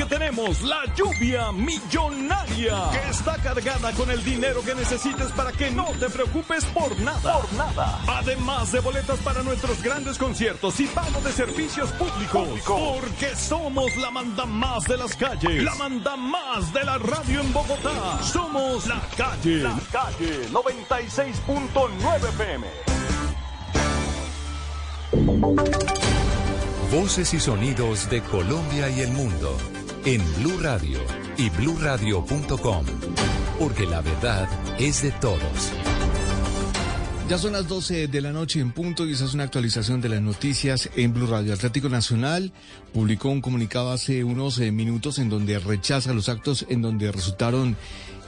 porque tenemos la lluvia millonaria que está cargada con el dinero que necesites para que no te preocupes por nada. Por nada. Además de boletas para nuestros grandes conciertos y pago de servicios públicos. Porque somos la manda más de las calles. La manda más de la radio en Bogotá. Somos la calle. La calle 96.9 FM. Voces y sonidos de Colombia y el mundo en Blue Radio y bluradio.com, porque la verdad es de todos. Ya son las 12 de la noche en punto y esa es una actualización de las noticias en Blue Radio. Atlético Nacional publicó un comunicado hace unos eh, minutos en donde rechaza los actos en donde resultaron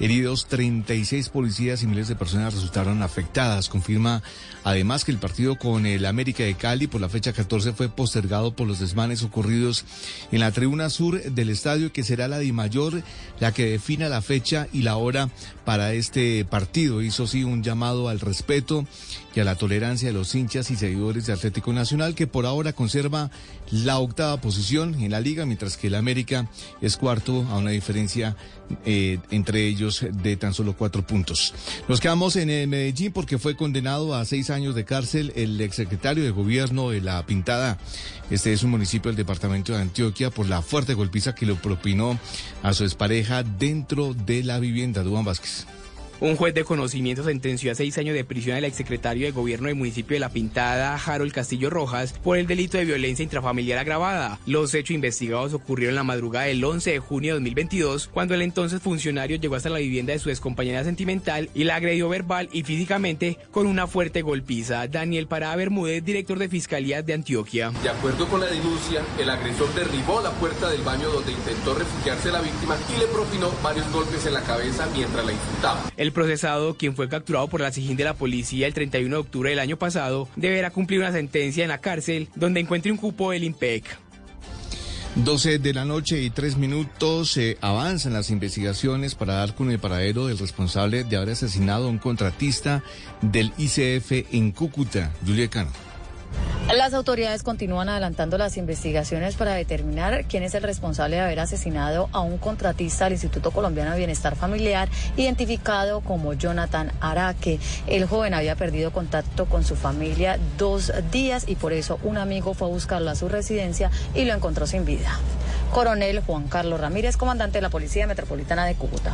heridos 36 policías y miles de personas resultaron afectadas. Confirma además que el partido con el América de Cali por la fecha 14 fue postergado por los desmanes ocurridos en la tribuna sur del estadio que será la de mayor la que defina la fecha y la hora para este partido. Hizo sí un llamado al respeto y a la tolerancia de los hinchas y seguidores de Atlético Nacional que por ahora conserva la octava posición en la liga mientras que el América es cuarto a una diferencia eh, entre ellos de tan solo cuatro puntos. Nos quedamos en eh, Medellín porque fue condenado a seis años de cárcel el exsecretario de gobierno de La Pintada. Este es un municipio del departamento de Antioquia por la fuerte golpiza que le propinó a su expareja dentro de la vivienda. Duan Vázquez. Un juez de conocimiento sentenció a seis años de prisión al exsecretario de gobierno del municipio de La Pintada, Harold Castillo Rojas, por el delito de violencia intrafamiliar agravada. Los hechos investigados ocurrieron la madrugada del 11 de junio de 2022, cuando el entonces funcionario llegó hasta la vivienda de su excompañera sentimental y la agredió verbal y físicamente con una fuerte golpiza. Daniel Pará Bermúdez, director de Fiscalía de Antioquia. De acuerdo con la denuncia, el agresor derribó la puerta del baño donde intentó refugiarse la víctima y le propinó varios golpes en la cabeza mientras la insultaba. El procesado, quien fue capturado por la SIGIN de la policía el 31 de octubre del año pasado, deberá cumplir una sentencia en la cárcel donde encuentre un cupo del IMPEC. 12 de la noche y tres minutos se avanzan las investigaciones para dar con el paradero del responsable de haber asesinado a un contratista del ICF en Cúcuta, Julia Cano. Las autoridades continúan adelantando las investigaciones para determinar quién es el responsable de haber asesinado a un contratista del Instituto Colombiano de Bienestar Familiar, identificado como Jonathan Araque. El joven había perdido contacto con su familia dos días y por eso un amigo fue a buscarlo a su residencia y lo encontró sin vida. Coronel Juan Carlos Ramírez, comandante de la Policía Metropolitana de Cúcuta.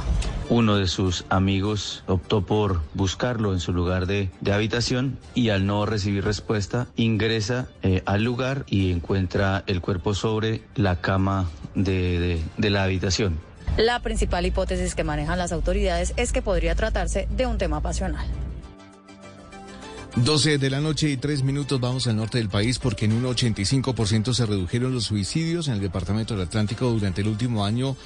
Uno de sus amigos optó por buscarlo en su lugar de, de habitación y al no recibir respuesta ingresa eh, al lugar y encuentra el cuerpo sobre la cama de, de, de la habitación. La principal hipótesis que manejan las autoridades es que podría tratarse de un tema pasional. 12 de la noche y 3 minutos vamos al norte del país porque en un 85% se redujeron los suicidios en el departamento del Atlántico durante el último año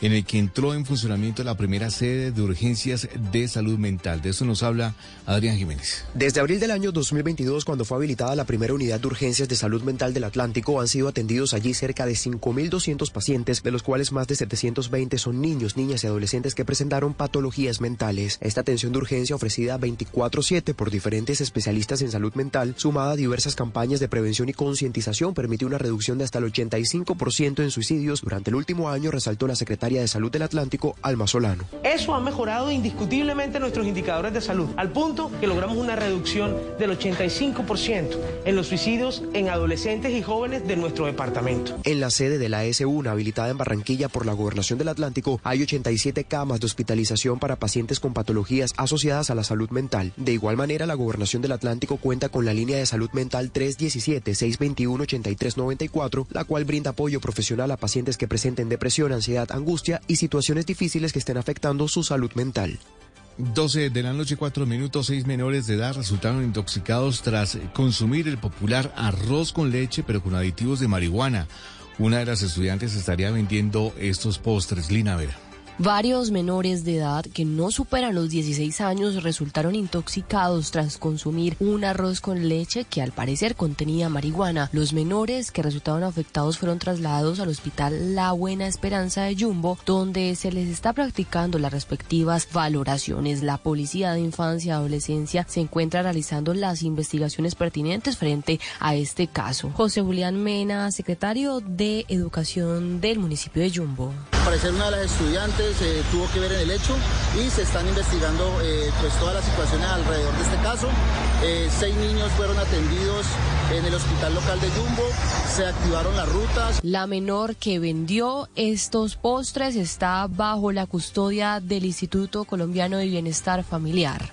en el que entró en funcionamiento la primera sede de urgencias de salud mental. De eso nos habla Adrián Jiménez. Desde abril del año 2022, cuando fue habilitada la primera unidad de urgencias de salud mental del Atlántico, han sido atendidos allí cerca de 5.200 pacientes, de los cuales más de 720 son niños, niñas y adolescentes que presentaron patologías mentales. Esta atención de urgencia ofrecida 24/7 por diferentes especialistas en salud mental, sumada a diversas campañas de prevención y concientización, permitió una reducción de hasta el 85% en suicidios durante el último año, resaltó la secretaria de Salud del Atlántico, Alma Solano. Eso ha mejorado indiscutiblemente nuestros indicadores de salud, al punto que logramos una reducción del 85% en los suicidios en adolescentes y jóvenes de nuestro departamento. En la sede de la S1, habilitada en Barranquilla por la Gobernación del Atlántico, hay 87 camas de hospitalización para pacientes con patologías asociadas a la salud mental. De igual manera, la Gobernación del Atlántico cuenta con la línea de salud mental 317-621-8394, la cual brinda apoyo profesional a pacientes que presenten depresión, ansiedad, angustia y situaciones difíciles que estén afectando su salud mental. 12 de la noche, 4 minutos, seis menores de edad resultaron intoxicados tras consumir el popular arroz con leche, pero con aditivos de marihuana. Una de las estudiantes estaría vendiendo estos postres, Lina Vera. Varios menores de edad que no superan los 16 años resultaron intoxicados tras consumir un arroz con leche que al parecer contenía marihuana. Los menores que resultaron afectados fueron trasladados al hospital La Buena Esperanza de Jumbo, donde se les está practicando las respectivas valoraciones. La Policía de Infancia y Adolescencia se encuentra realizando las investigaciones pertinentes frente a este caso. José Julián Mena, secretario de Educación del municipio de Jumbo. Parecer una de las estudiantes se tuvo que ver en el hecho y se están investigando eh, pues todas las situaciones alrededor de este caso. Eh, seis niños fueron atendidos en el hospital local de Jumbo, se activaron las rutas. La menor que vendió estos postres está bajo la custodia del Instituto Colombiano de Bienestar Familiar.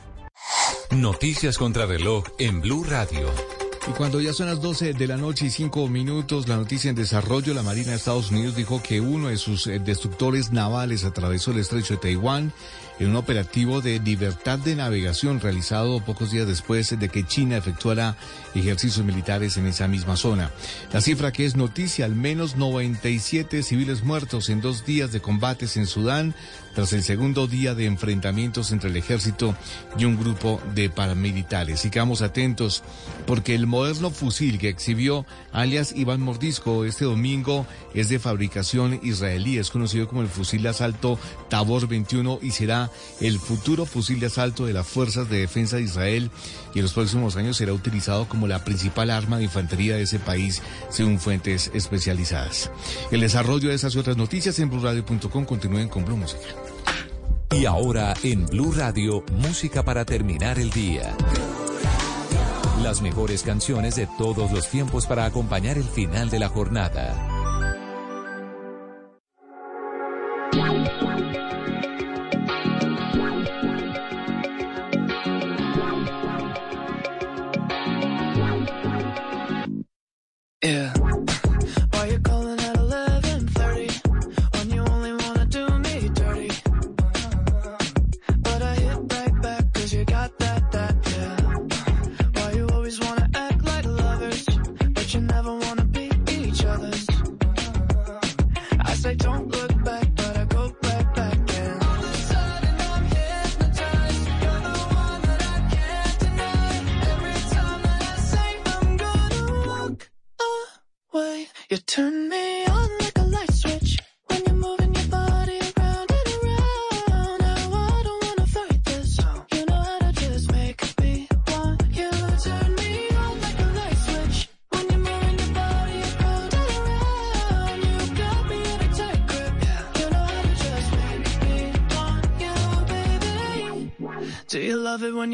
Noticias contra reloj en Blue Radio. Y cuando ya son las 12 de la noche y 5 minutos, la noticia en desarrollo, la Marina de Estados Unidos dijo que uno de sus eh, destructores navales atravesó el estrecho de Taiwán en un operativo de libertad de navegación realizado pocos días después de que China efectuara ejercicios militares en esa misma zona. La cifra que es noticia, al menos 97 civiles muertos en dos días de combates en Sudán, tras el segundo día de enfrentamientos entre el ejército y un grupo de paramilitares. Sigamos atentos porque el moderno fusil que exhibió alias Iván Mordisco este domingo es de fabricación israelí, es conocido como el fusil de asalto Tabor 21 y será el futuro fusil de asalto de las Fuerzas de Defensa de Israel y en los próximos años será utilizado como la principal arma de infantería de ese país, según fuentes especializadas. El desarrollo de esas y otras noticias en BlueRadio.com continúen con Blue Música. Y ahora en Blue Radio, música para terminar el día. Las mejores canciones de todos los tiempos para acompañar el final de la jornada.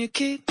you keep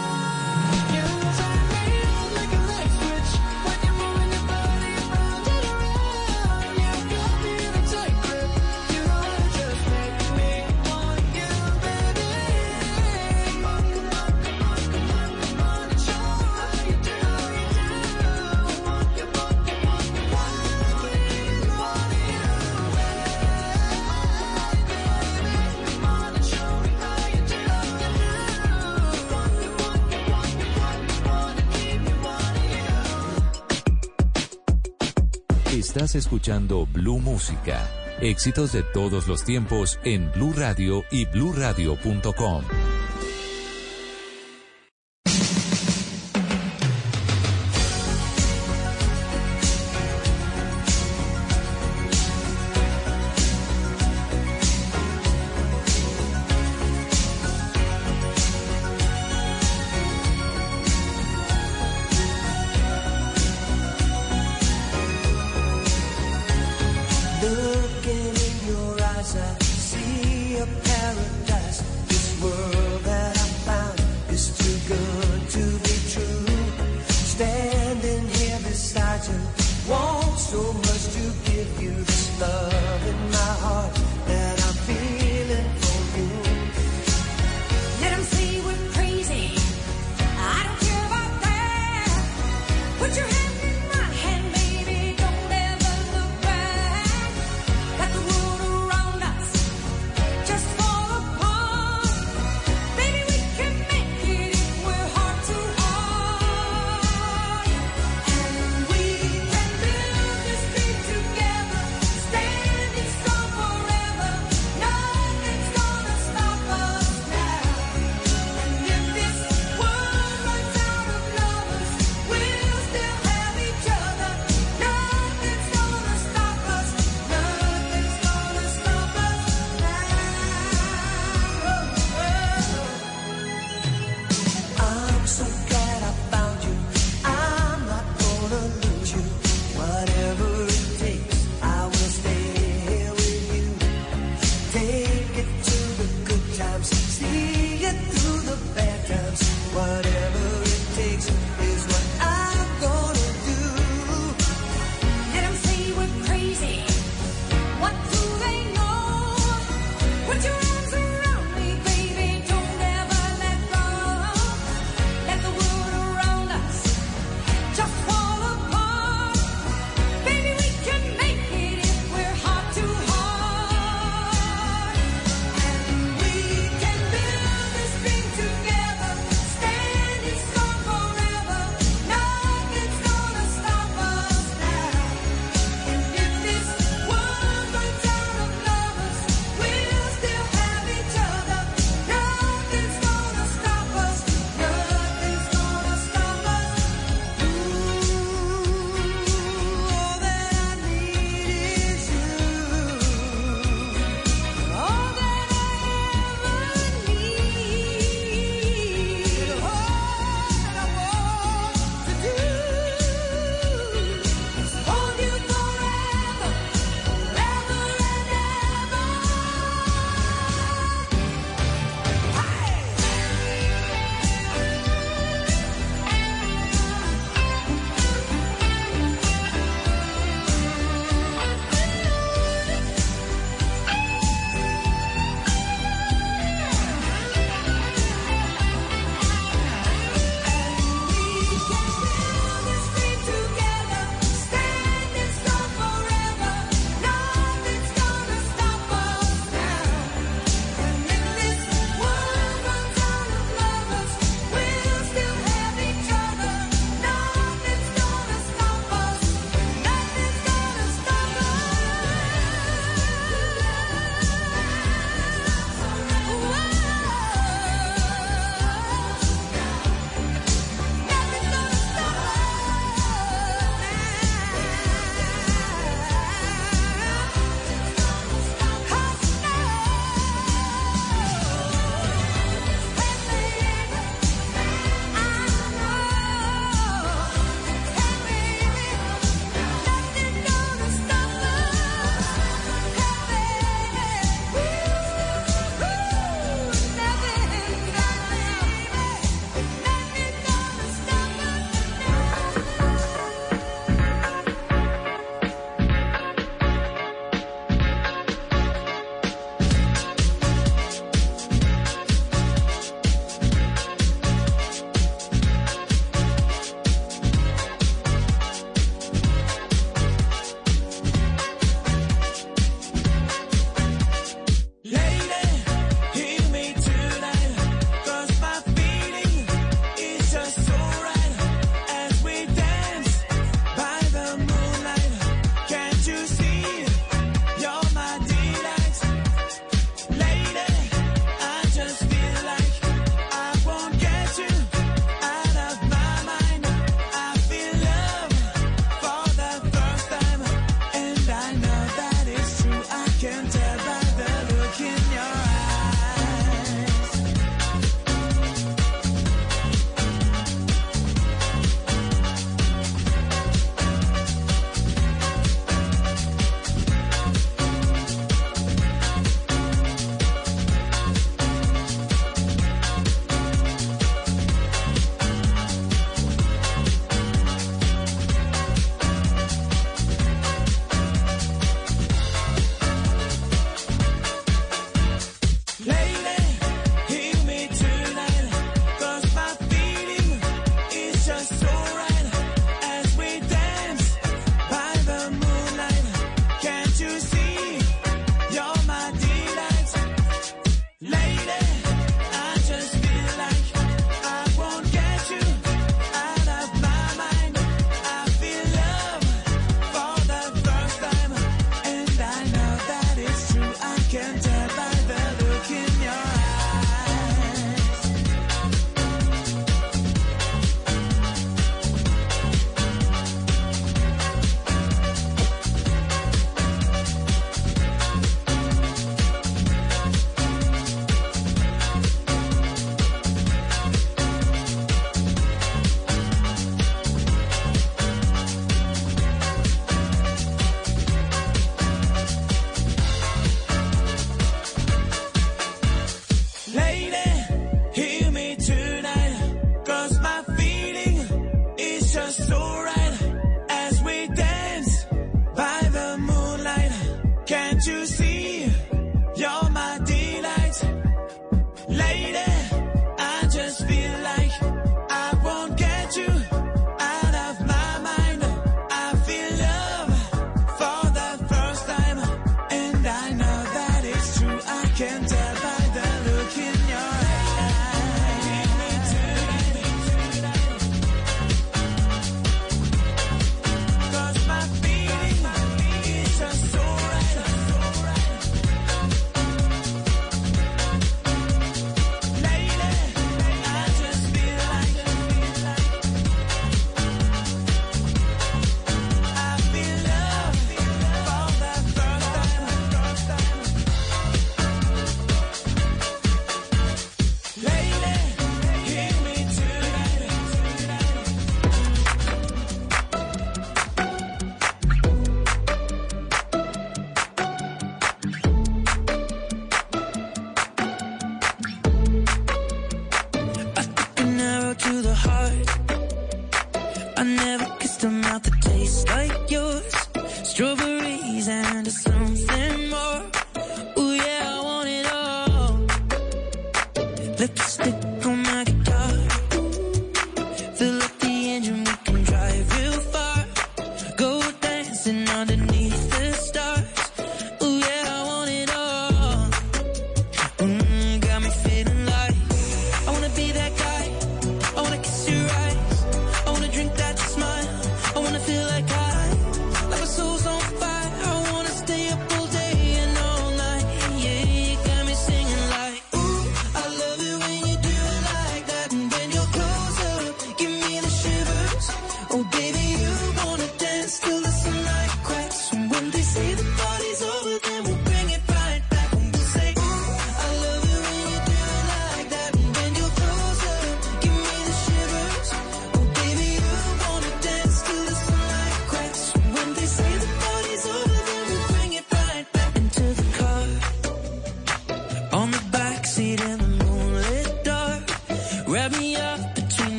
Estás escuchando Blue Música. Éxitos de todos los tiempos en Blue Radio y BlueRadio.com.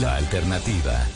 la alternativa.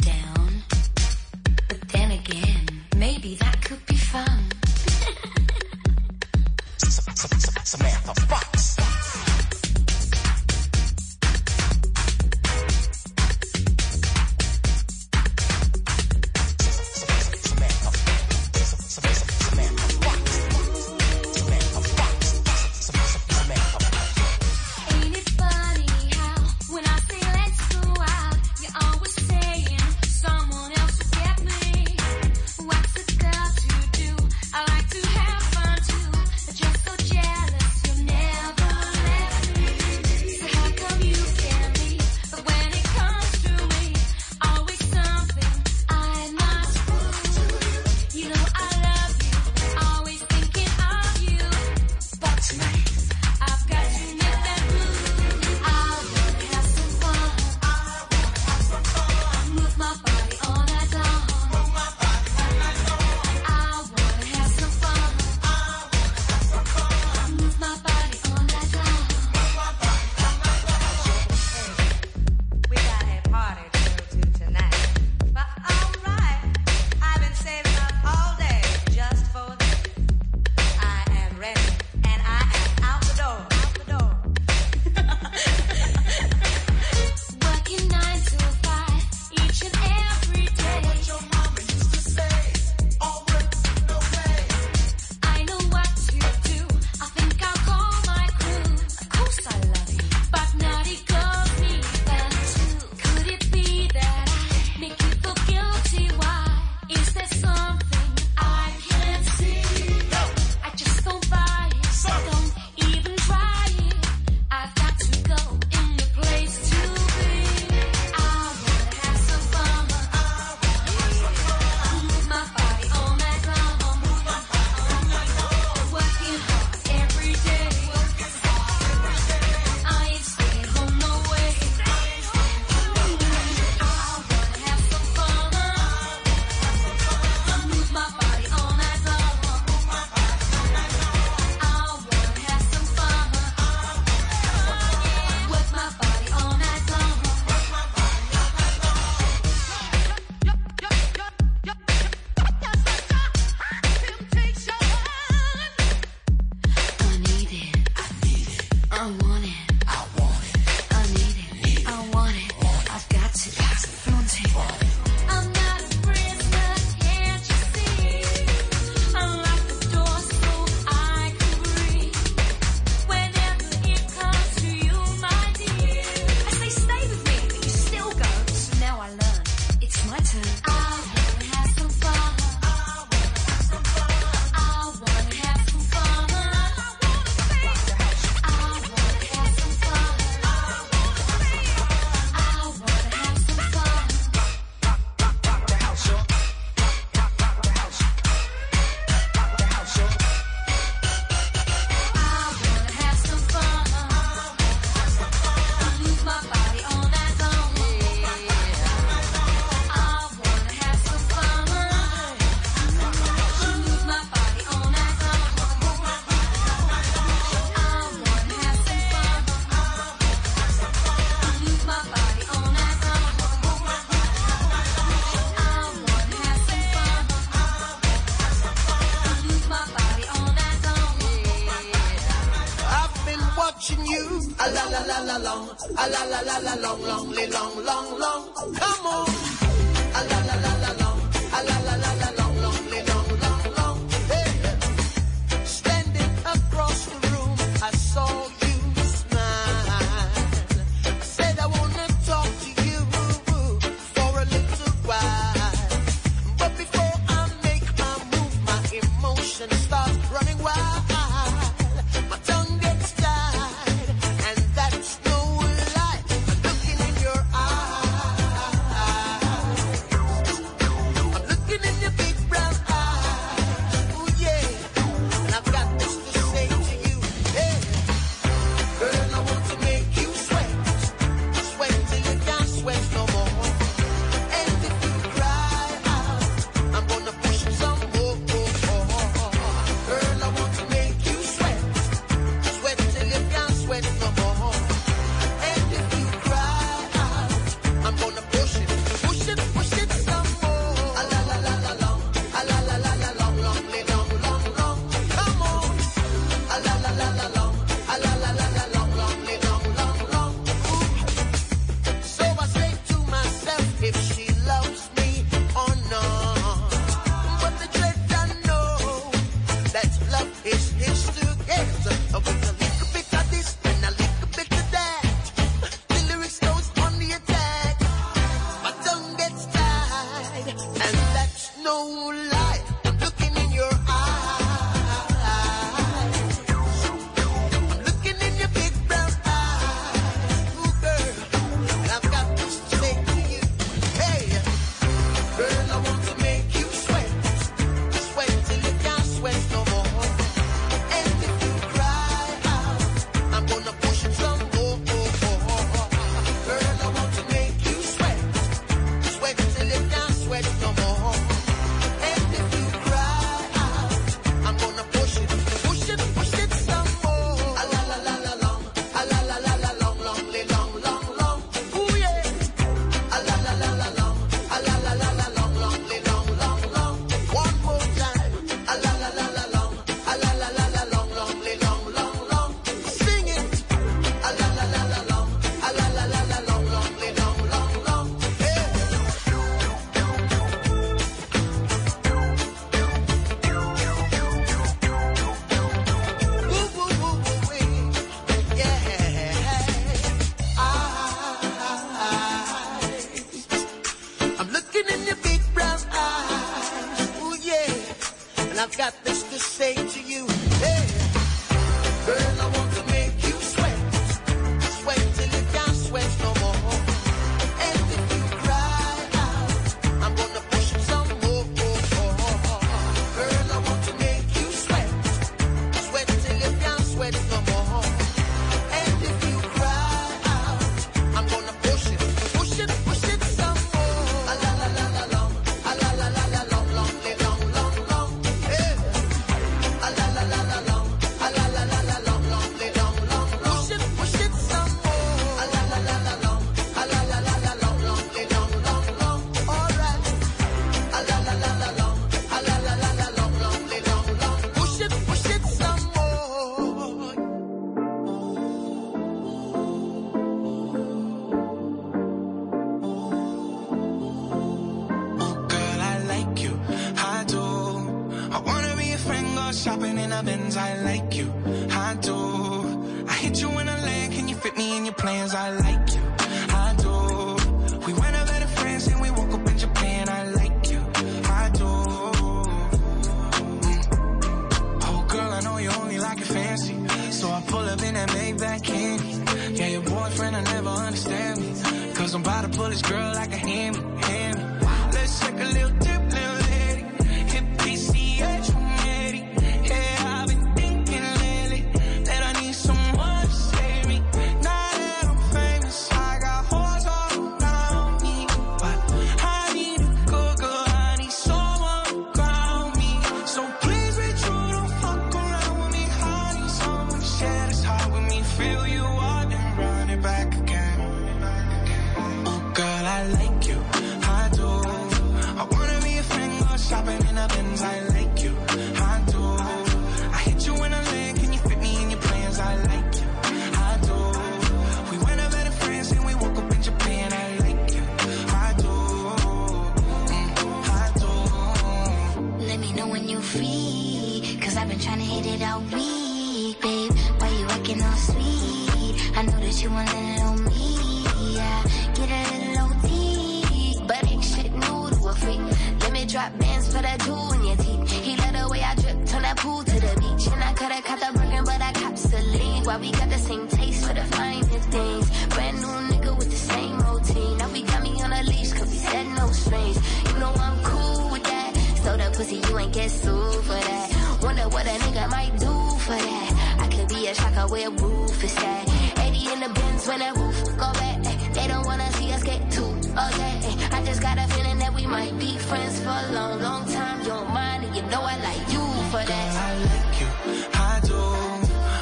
Shopping in a Benz, I like you, I do. I hit you in a leg, can you fit me in your plans? I like you, I do. We went over to France and we woke up in Japan, I like you, I do. Oh girl, I know you only like it fancy, so I pull up in that Maybach candy. Yeah, your boyfriend, I never understand me, cause I'm about to pull this girl like a hammy. might be friends for a long, long time. Your mind, and you know I like you for that. Girl, I like you, I do.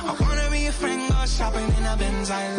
I wanna be a friend, go shopping in a Benz. I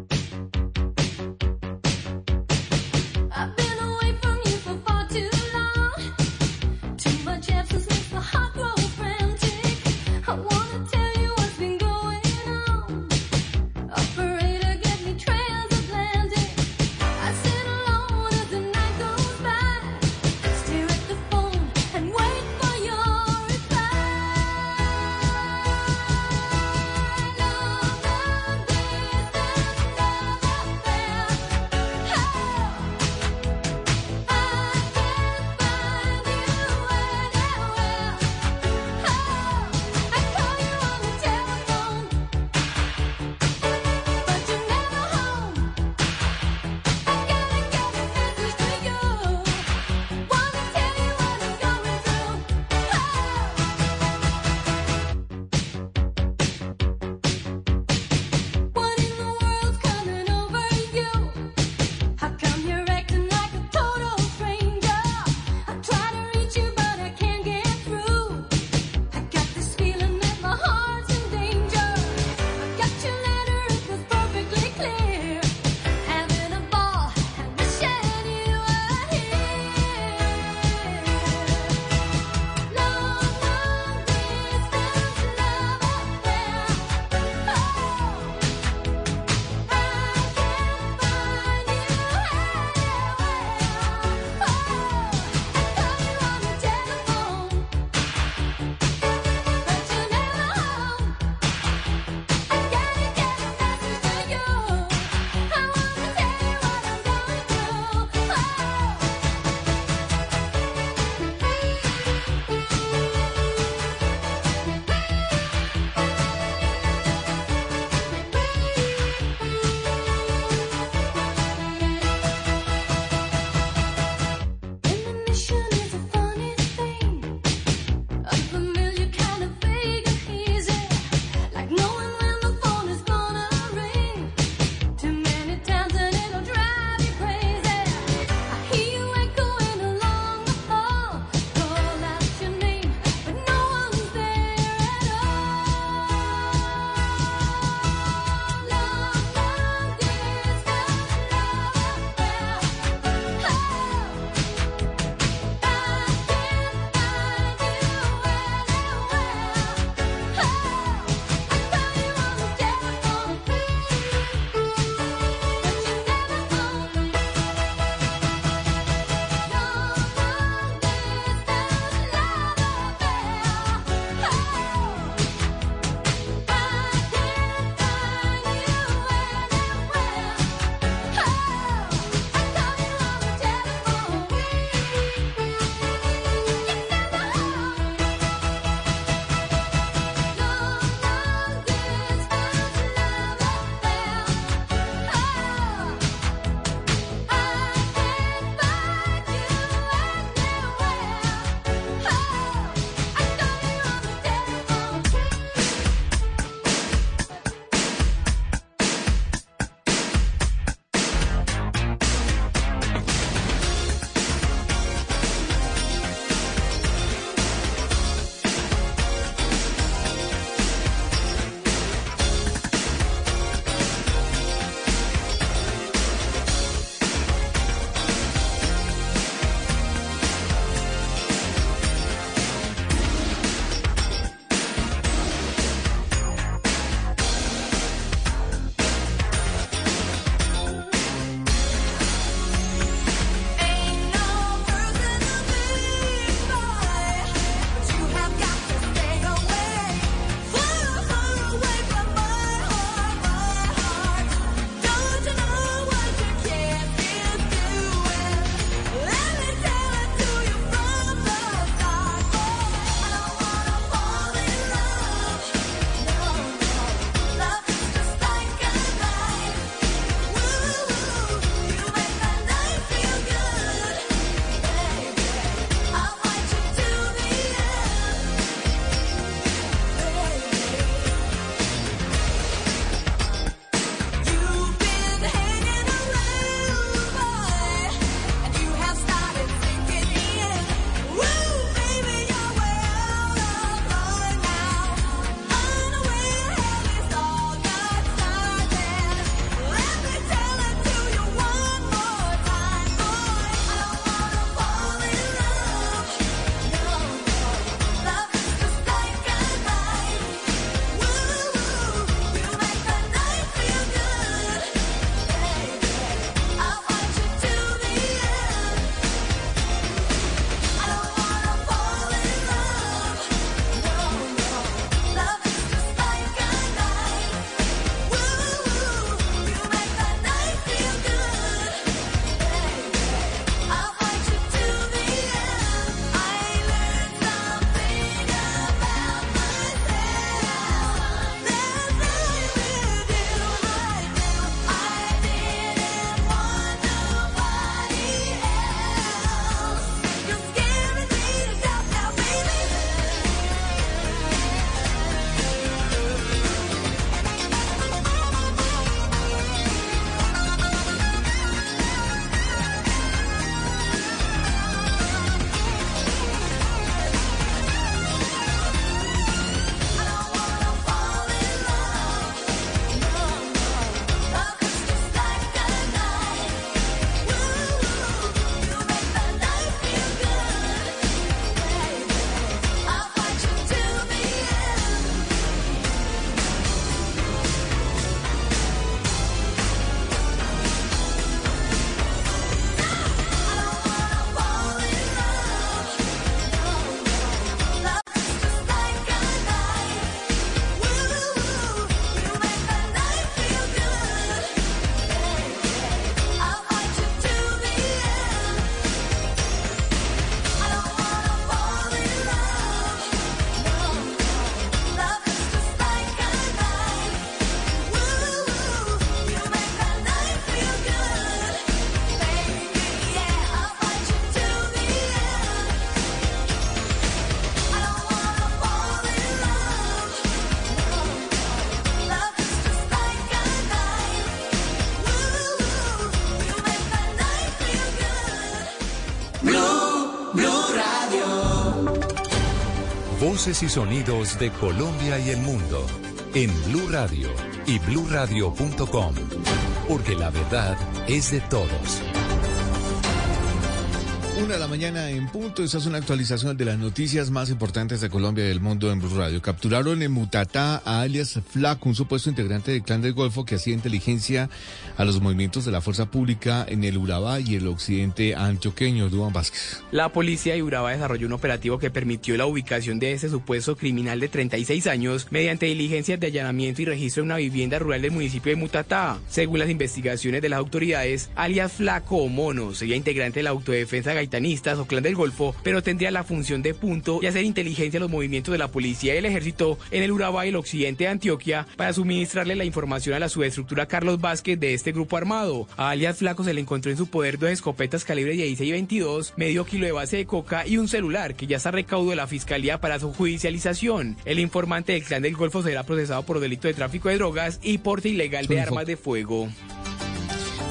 Y sonidos de Colombia y el mundo en Blue Radio y bluradio.com, porque la verdad es de todos. Una de la mañana en punto, esa es una actualización de las noticias más importantes de Colombia y del mundo en Blue Radio. Capturaron en Mutatá a alias Flaco, un supuesto integrante del clan del Golfo que hacía inteligencia a los movimientos de la fuerza pública en el Urabá y el occidente antioqueño. Duan Vázquez. La policía de Urabá desarrolló un operativo que permitió la ubicación de ese supuesto criminal de 36 años mediante diligencias de allanamiento y registro en una vivienda rural del municipio de Mutatá. Según las investigaciones de las autoridades, alias Flaco o Mono sería integrante de la autodefensa gaitanistas o clan del Golfo, pero tendría la función de punto y hacer inteligencia a los movimientos de la policía y el ejército en el Urabá y el occidente de Antioquia para suministrarle la información a la subestructura Carlos Vázquez de este grupo armado. A alias Flaco se le encontró en su poder dos escopetas calibre 16 y 22, medio kilo de base de coca y un celular que ya está recaudo de la fiscalía para su judicialización. El informante del clan del Golfo será procesado por delito de tráfico de drogas y porte ilegal de armas de fuego.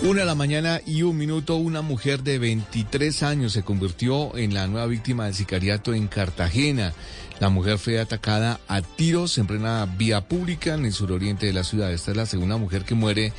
Una de la mañana y un minuto, una mujer de 23 años se convirtió en la nueva víctima del sicariato en Cartagena. La mujer fue atacada a tiros en plena vía pública en el suroriente de la ciudad. Esta es la segunda mujer que muere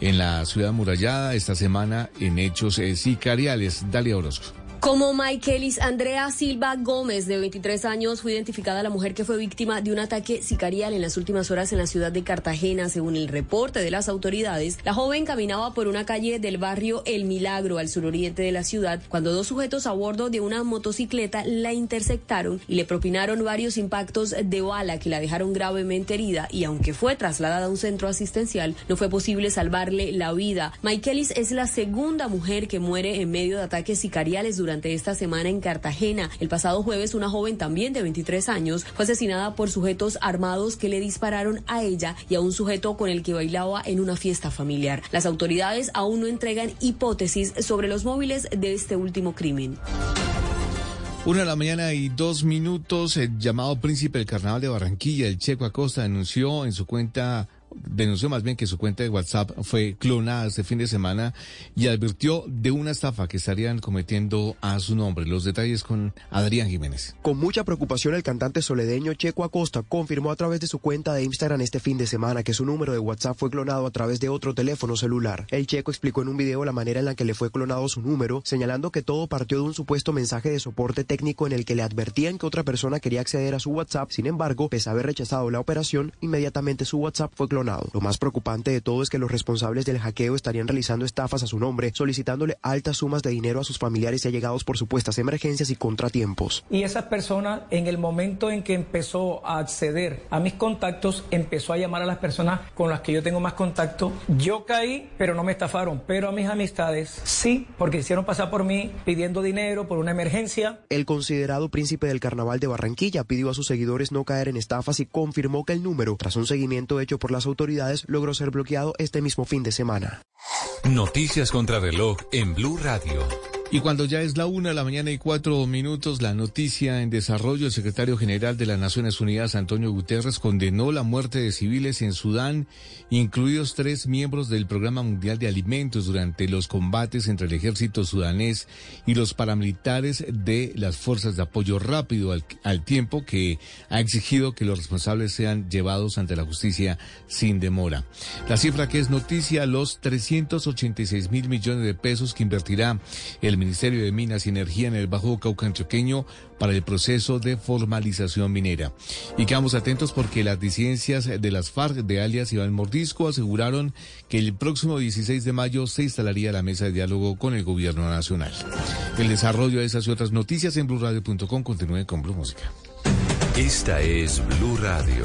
en la ciudad amurallada esta semana en hechos eh, sicariales. Dalia Orozco. Como Michaelis Andrea Silva Gómez, de 23 años, fue identificada la mujer que fue víctima de un ataque sicarial en las últimas horas en la ciudad de Cartagena. Según el reporte de las autoridades, la joven caminaba por una calle del barrio El Milagro, al suroriente de la ciudad, cuando dos sujetos a bordo de una motocicleta la interceptaron y le propinaron varios impactos de bala que la dejaron gravemente herida y aunque fue trasladada a un centro asistencial, no fue posible salvarle la vida. Michaelis es la segunda mujer que muere en medio de ataques sicariales durante esta semana en Cartagena. El pasado jueves, una joven también de 23 años fue asesinada por sujetos armados que le dispararon a ella y a un sujeto con el que bailaba en una fiesta familiar. Las autoridades aún no entregan hipótesis sobre los móviles de este último crimen. Una de la mañana y dos minutos, el llamado príncipe del carnaval de Barranquilla, el Checo Acosta, denunció en su cuenta, denunció más bien que su cuenta de WhatsApp fue clonada este fin de semana y advirtió de una estafa que estarían cometiendo a su nombre. Los detalles con Adrián Jiménez. Con mucha preocupación, el cantante soledeño Checo Acosta confirmó a través de su cuenta de Instagram este fin de semana que su número de WhatsApp fue clonado a través de otro teléfono celular. El Checo explicó en un video la manera en la que le fue clonado su número, señalando que todo partió de un supuesto mensaje de soporte técnico en el que le advertían que otra persona quería acceder a su WhatsApp. Sin embargo, pese a haber rechazado la operación, inmediatamente su WhatsApp fue clonado. Lo más preocupante de todo es que los responsables del hackeo estarían realizando estafas a su nombre, solicitándole altas sumas de dinero a sus familiares y allegados por supuestas emergencias y contratiempos. Y esa persona, en el momento en que empezó a acceder a mis contactos, empezó a llamar a las personas con las que yo tengo más contacto. Yo caí, pero no me estafaron. Pero a mis amistades sí, porque hicieron pasar por mí pidiendo dinero por una emergencia. El considerado príncipe del carnaval de Barranquilla pidió a sus seguidores no caer en estafas y confirmó que el número, tras un seguimiento hecho por las autoridades, logró ser bloqueado este mismo fin de semana. Noticias contra reloj en Blue Radio. Y cuando ya es la una de la mañana y cuatro minutos, la noticia en desarrollo, el secretario general de las Naciones Unidas, Antonio Guterres, condenó la muerte de civiles en Sudán, incluidos tres miembros del Programa Mundial de Alimentos durante los combates entre el ejército sudanés y los paramilitares de las fuerzas de apoyo rápido, al, al tiempo que ha exigido que los responsables sean llevados ante la justicia sin demora. La cifra que es noticia, los 386 mil millones de pesos que invertirá el Ministerio de Minas y Energía en el Bajo Cauca Antioqueño para el proceso de formalización minera. Y quedamos atentos porque las disidencias de las FARC de alias Iván Mordisco aseguraron que el próximo 16 de mayo se instalaría la mesa de diálogo con el gobierno nacional. El desarrollo de esas y otras noticias en blurradio.com continúe con Blue Música. Esta es Blue Radio.